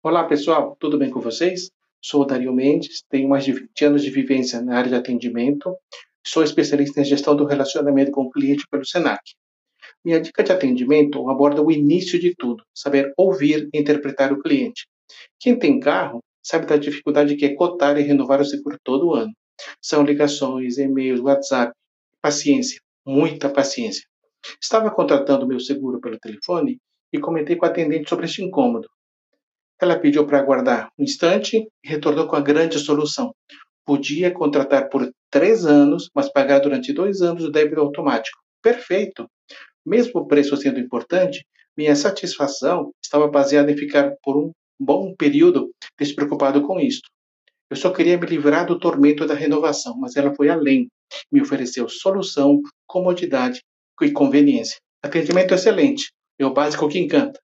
Olá pessoal, tudo bem com vocês? Sou o Dario Mendes, tenho mais de 20 anos de vivência na área de atendimento, sou especialista em gestão do relacionamento com o cliente pelo Senac. Minha dica de atendimento aborda o início de tudo, saber ouvir e interpretar o cliente. Quem tem carro sabe da dificuldade que é cotar e renovar o seguro todo ano. São ligações, e-mails, WhatsApp, paciência, muita paciência. Estava contratando meu seguro pelo telefone e comentei com a atendente sobre este incômodo. Ela pediu para aguardar um instante e retornou com a grande solução. Podia contratar por três anos, mas pagar durante dois anos o débito automático. Perfeito! Mesmo o preço sendo importante, minha satisfação estava baseada em ficar por um bom período despreocupado com isto. Eu só queria me livrar do tormento da renovação, mas ela foi além. Me ofereceu solução, comodidade e conveniência. Atendimento excelente. É o básico que encanta.